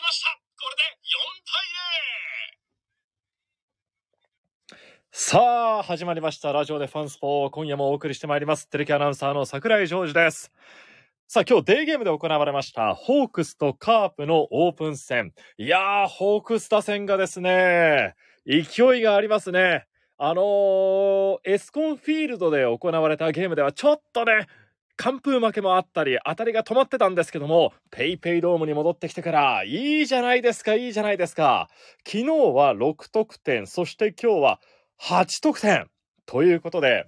きました。これで4対さあ、始まりました。ラジオでファンスポ今夜もお送りしてまいります。テレキアナウンサーの桜井ジョージです。さあ、今日デーゲームで行われました、ホークスとカープのオープン戦。いやー、ホークス打線がですね、勢いがありますね。あのーエスコンフィールドで行われたゲームではちょっとね、完封負けもあったり、当たりが止まってたんですけども、paypay ドームに戻ってきてから、いいじゃないですか、いいじゃないですか。昨日は6得点、そして今日は8得点ということで、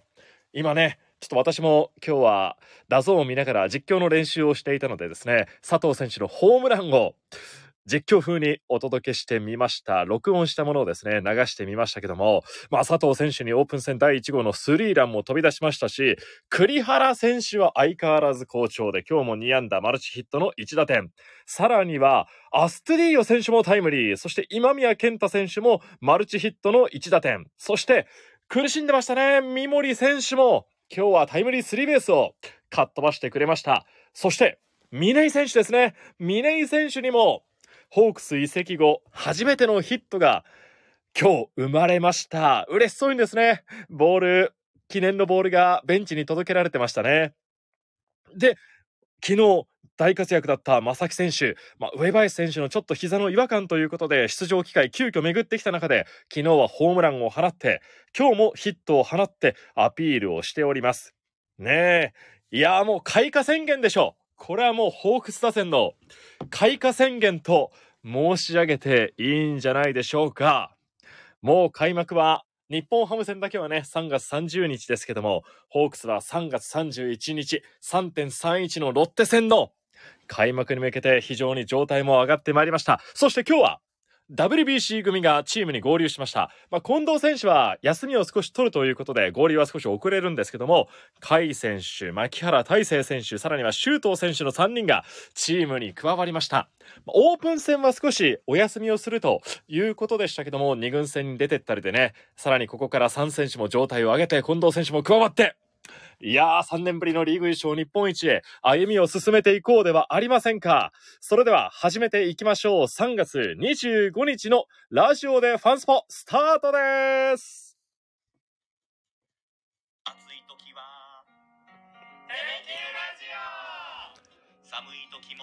今ね、ちょっと私も今日は DAZN を見ながら実況の練習をしていたのでですね、佐藤選手のホームランを実況風にお届けしてみました。録音したものをですね、流してみましたけども、まあ佐藤選手にオープン戦第1号のスリーランも飛び出しましたし、栗原選手は相変わらず好調で、今日も2安打マルチヒットの1打点。さらには、アストゥディーヨ選手もタイムリー、そして今宮健太選手もマルチヒットの1打点。そして、苦しんでましたね、三森選手も今日はタイムリースリーベースをかっ飛ばしてくれました。そして、峰井選手ですね。峰井選手にも、ホークス移籍後、初めてのヒットが今日生まれました。嬉しそうにですね、ボール、記念のボールがベンチに届けられてましたね。で、昨日、大活躍だった正木選手、まあ、上林選手のちょっと膝の違和感ということで出場機会急遽巡ってきた中で昨日はホームランを放って今日もヒットを放ってアピールをしておりますねえいやもう開花宣言でしょこれはもうホークス打線の開花宣言と申し上げていいんじゃないでしょうかもう開幕は日本ハム戦だけはね、3月30日ですけども、ホークスは3月31日、3.31のロッテ戦の開幕に向けて非常に状態も上がってまいりました。そして今日は WBC 組がチームに合流しました。まあ、近藤選手は休みを少し取るということで合流は少し遅れるんですけども、甲斐選手、牧原大成選手、さらには周東選手の3人がチームに加わりました。オープン戦は少しお休みをするということでしたけども、2軍戦に出てったりでね、さらにここから3選手も状態を上げて、近藤選手も加わって、いやー、3年ぶりのリーグ優勝日本一へ歩みを進めていこうではありませんか。それでは始めていきましょう。3月25日のラジオでファンスポスタートです。暑い時はテレキューラジオ寒い時も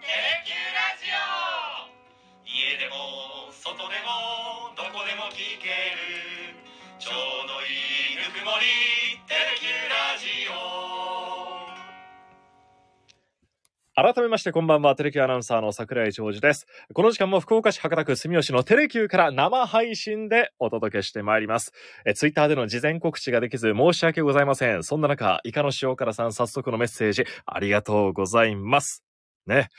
テレキューラジオ家でも外でもどこでも聞けるちょうどいいぬくもり改めましてこんばんは、テレキュアナウンサーの桜井ジョージです。この時間も福岡市博多区住吉のテレキューから生配信でお届けしてまいります。え、ツイッターでの事前告知ができず申し訳ございません。そんな中、イカの塩辛さん早速のメッセージありがとうございます。ね。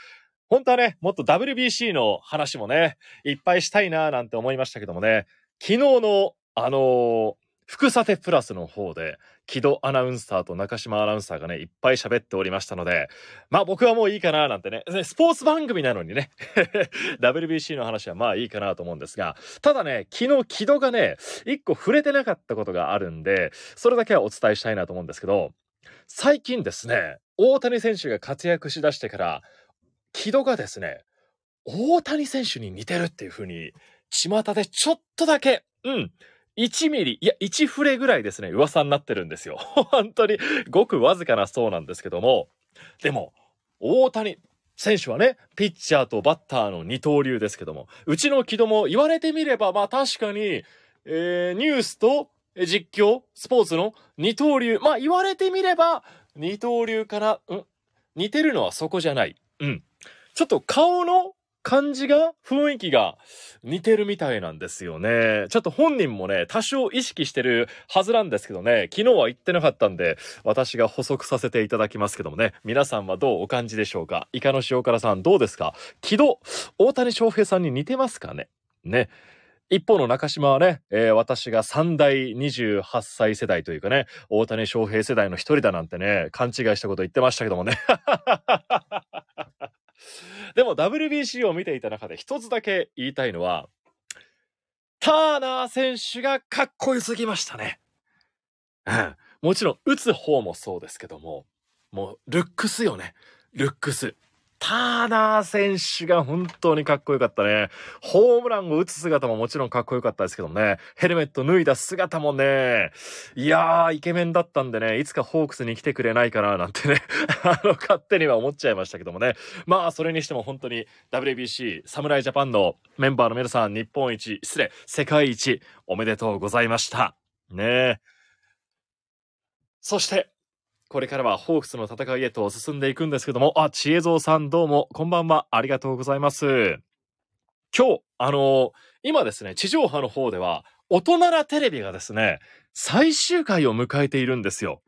本当はね、もっと WBC の話もね、いっぱいしたいなーなんて思いましたけどもね、昨日の、あのー福さてプラスの方で、木戸アナウンサーと中島アナウンサーがね、いっぱい喋っておりましたので、まあ僕はもういいかななんてね、ねスポーツ番組なのにね、WBC の話はまあいいかなと思うんですが、ただね、昨日木戸がね、一個触れてなかったことがあるんで、それだけはお伝えしたいなと思うんですけど、最近ですね、大谷選手が活躍しだしてから、木戸がですね、大谷選手に似てるっていう風に、巷でちょっとだけ、うん、1ミリ、いや、1フレぐらいですね、噂になってるんですよ。本当に、ごくわずかなそうなんですけども、でも、大谷選手はね、ピッチャーとバッターの二刀流ですけども、うちの木戸も言われてみれば、まあ確かに、えーニュースと実況、スポーツの二刀流、まあ言われてみれば、二刀流から、ん似てるのはそこじゃない。うん。ちょっと顔の感じが、雰囲気が似てるみたいなんですよね。ちょっと本人もね、多少意識してるはずなんですけどね、昨日は言ってなかったんで、私が補足させていただきますけどもね、皆さんはどうお感じでしょうか？イカの塩辛さんどうですか？木戸、大谷翔平さんに似てますかね？ね。一方の中島はね、えー私が三代28歳世代というかね、大谷翔平世代の一人だなんてね、勘違いしたこと言ってましたけどもね。でも WBC を見ていた中で一つだけ言いたいのは、ターナー選手がかっこよすぎましたね。うん。もちろん打つ方もそうですけども、もうルックスよね。ルックス。ターナー選手が本当にかっこよかったね。ホームランを打つ姿ももちろんかっこよかったですけどね。ヘルメット脱いだ姿もね、いやー、イケメンだったんでね、いつかホークスに来てくれないかななんてね、あの、勝手には思っちゃいましたけどもね。まあ、それにしても本当に WBC、侍ジャパンのメンバーの皆さん、日本一、失礼、世界一、おめでとうございました。ねそして、これからはホークスの戦いへと進んでいくんですけども、あ、知恵蔵さんどうも、こんばんは、ありがとうございます。今日、あのー、今ですね、地上波の方では、大人なテレビがですね、最終回を迎えているんですよ。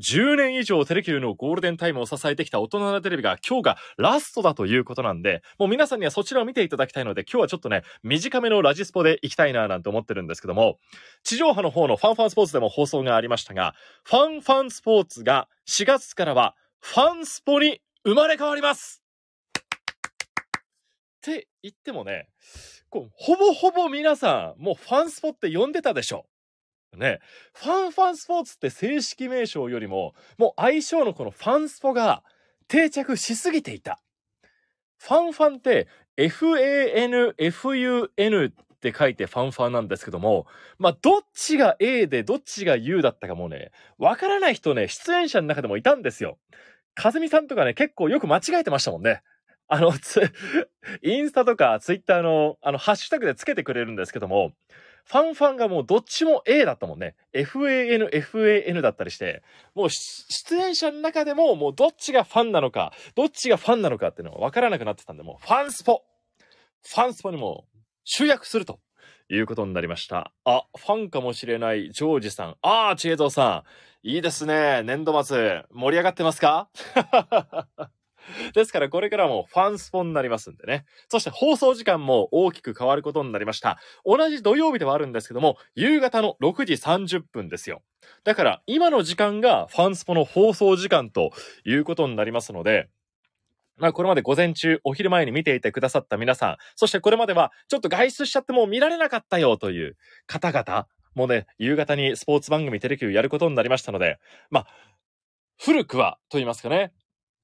10年以上テレキューのゴールデンタイムを支えてきた大人なテレビが今日がラストだということなんで、もう皆さんにはそちらを見ていただきたいので、今日はちょっとね、短めのラジスポで行きたいななんて思ってるんですけども、地上波の方のファンファンスポーツでも放送がありましたが、ファンファンスポーツが4月からはファンスポに生まれ変わりますって言ってもね、ほぼほぼ皆さん、もうファンスポって呼んでたでしょ。ね、ファンファンスポーツって正式名称よりも、もう相性のこのファンスポが定着しすぎていた。ファンファンって FAN、FUN って書いてファンファンなんですけども、まあ、どっちが A でどっちが U だったかもね、わからない人ね、出演者の中でもいたんですよ。かずみさんとかね、結構よく間違えてましたもんね。あの、インスタとかツイッターの、あの、ハッシュタグでつけてくれるんですけども、ファンファンがもうどっちも A だったもんね。FAN、FAN だったりして、もう出演者の中でももうどっちがファンなのか、どっちがファンなのかっていうのがわからなくなってたんで、もうファンスポファンスポにも集約するということになりました。あ、ファンかもしれないジョージさん。ああ、知恵蔵さん。いいですね。年度末。盛り上がってますか？ですからこれからもファンスポになりますんでね。そして放送時間も大きく変わることになりました。同じ土曜日ではあるんですけども、夕方の6時30分ですよ。だから今の時間がファンスポの放送時間ということになりますので、まあこれまで午前中、お昼前に見ていてくださった皆さん、そしてこれまではちょっと外出しちゃってもう見られなかったよという方々、もね、夕方にスポーツ番組テレキューやることになりましたので、まあ、古くはと言いますかね、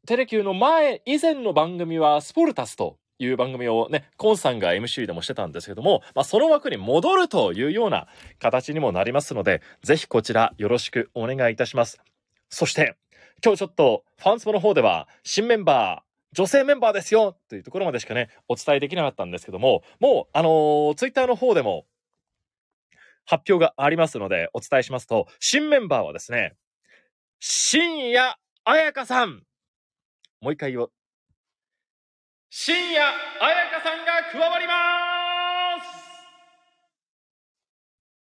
テレキューの前、以前の番組はスポルタスという番組をね、コンさんが MC でもしてたんですけども、まあ、その枠に戻るというような形にもなりますので、ぜひこちらよろしくお願いいたします。そして、今日ちょっとファンスポの方では新メンバー、女性メンバーですよというところまでしかね、お伝えできなかったんですけども、もう、あのー、ツイッターの方でも発表がありますので、お伝えしますと、新メンバーはですね、深夜彩香さんもう一回言おう。深夜彩香さんが加わります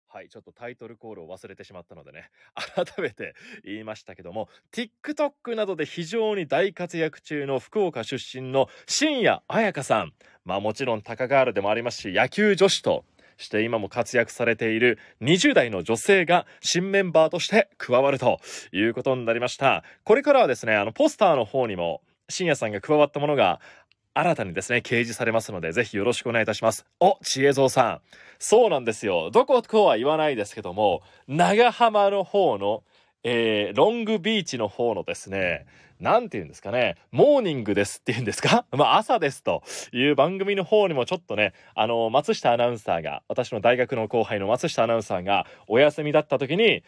はい、ちょっとタイトルコールを忘れてしまったのでね、改めて言いましたけども、TikTok などで非常に大活躍中の福岡出身の深夜彩香さん。まあもちろんタカガールでもありますし、野球女子として今も活躍されている20代の女性が新メンバーとして加わるということになりました。これからはですね、あのポスターの方にも深夜さんが加わったものが新たにですね、掲示されますので、ぜひよろしくお願いいたします。お、知恵蔵さん。そうなんですよ。どことは言わないですけども、長浜の方の、えー、ロングビーチの方のですね、なんて言うんですかね、モーニングですって言うんですか？まあ朝ですという番組の方にもちょっとね、あの、松下アナウンサーが、私の大学の後輩の松下アナウンサーがお休みだった時に、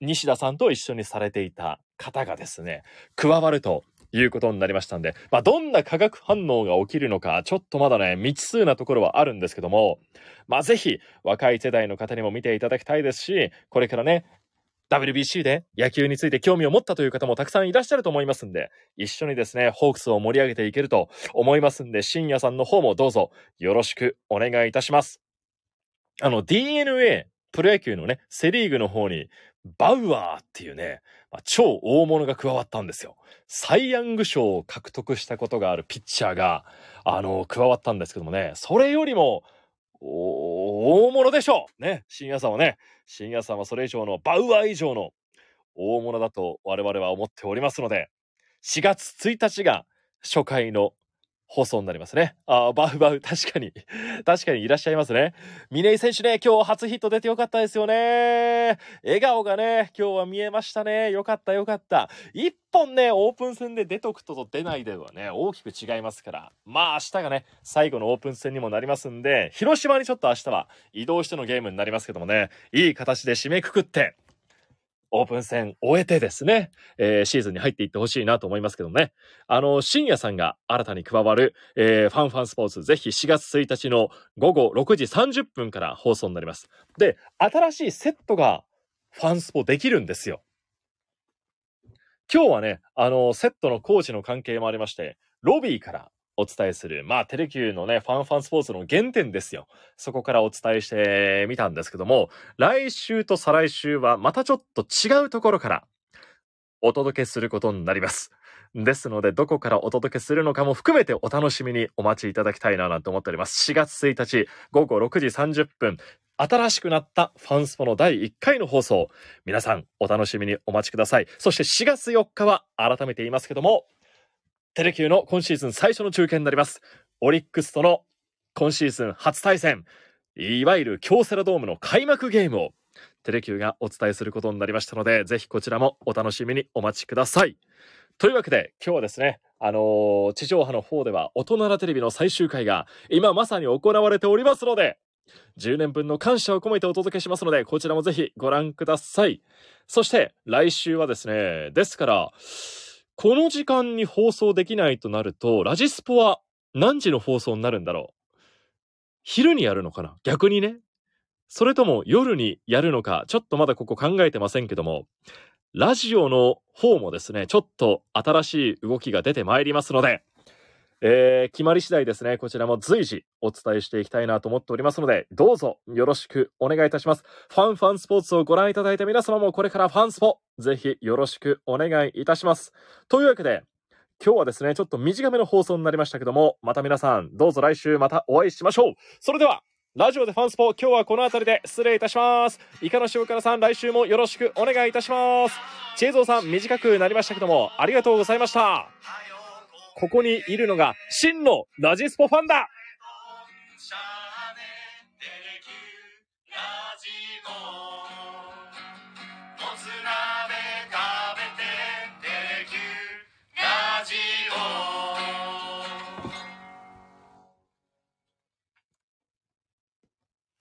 西田さんと一緒にされていた方がですね、加わるということになりましたんで、まあ、どんな化学反応が起きるのか、ちょっとまだね、未知数なところはあるんですけども、まあ、ぜひ、若い世代の方にも見ていただきたいですし、これからね、WBC で野球について興味を持ったという方もたくさんいらっしゃると思いますんで、一緒にですね、ホークスを盛り上げていけると思いますんで、深夜さんの方もどうぞよろしくお願いいたします。あの、DNA、プロ野球のね、セリーグの方に、バウアーっていうね、まあ、超大物が加わったんですよ。サイ・ヤング賞を獲得したことがあるピッチャーが、あの、加わったんですけどもね、それよりも、大物でしょうね。深夜さんはね、深夜さんはそれ以上のバウアー以上の大物だと我々は思っておりますので、4月1日が初回の放送になりますね。ああバウバウ、確かに。確かにいらっしゃいますね。峰井選手ね、今日初ヒット出てよかったですよね。笑顔がね、今日は見えましたね。よかったよかった。一本ね、オープン戦で出とくとと出ないではね、大きく違いますから。まあ明日がね、最後のオープン戦にもなりますんで、広島にちょっと明日は移動してのゲームになりますけどもね、いい形で締めくくって、オープン戦終えてですね、えー、シーズンに入っていってほしいなと思いますけどね。あの、深夜さんが新たに加わる、えー、ファンファンスポーツ、ぜひ4月1日の午後6時30分から放送になります。で、新しいセットがファンスポできるんですよ。今日はね、あの、セットのコーチの関係もありまして、ロビーからお伝えする、まあ、テレキューのね、ファンファンスポーツの原点ですよ。そこからお伝えしてみたんですけども、来週と再来週はまたちょっと違うところからお届けすることになります。ですので、どこからお届けするのかも含めてお楽しみにお待ちいただきたいななんて思っております。4月1日午後6時30分、新しくなったファンスポの第1回の放送。皆さんお楽しみにお待ちください。そして4月4日は改めて言いますけども、テレキューの今シーズン最初の中継になります。オリックスとの今シーズン初対戦、いわゆる京セラドームの開幕ゲームをテレキューがお伝えすることになりましたので、ぜひこちらもお楽しみにお待ちください。というわけで、今日はですね、あのー、地上波の方では、大人なテレビの最終回が今まさに行われておりますので、10年分の感謝を込めてお届けしますので、こちらもぜひご覧ください。そして、来週はですね、ですから、この時間に放送できないとなると、ラジスポは何時の放送になるんだろう？昼にやるのかな？逆にね。それとも夜にやるのか、ちょっとまだここ考えてませんけども、ラジオの方もですね、ちょっと新しい動きが出てまいりますので、えー、決まり次第ですね、こちらも随時お伝えしていきたいなと思っておりますので、どうぞよろしくお願いいたします。ファンファンスポーツをご覧いただいた皆様もこれからファンスポ、ぜひよろしくお願いいたします。というわけで、今日はですね、ちょっと短めの放送になりましたけども、また皆さん、どうぞ来週またお会いしましょう。それでは、ラジオでファンスポ、今日はこの辺りで失礼いたします。イカの塩辛さん、来週もよろしくお願いいたします。チェーゾーさん、短くなりましたけども、ありがとうございました。ここにいるのが真のラジスポファンだ。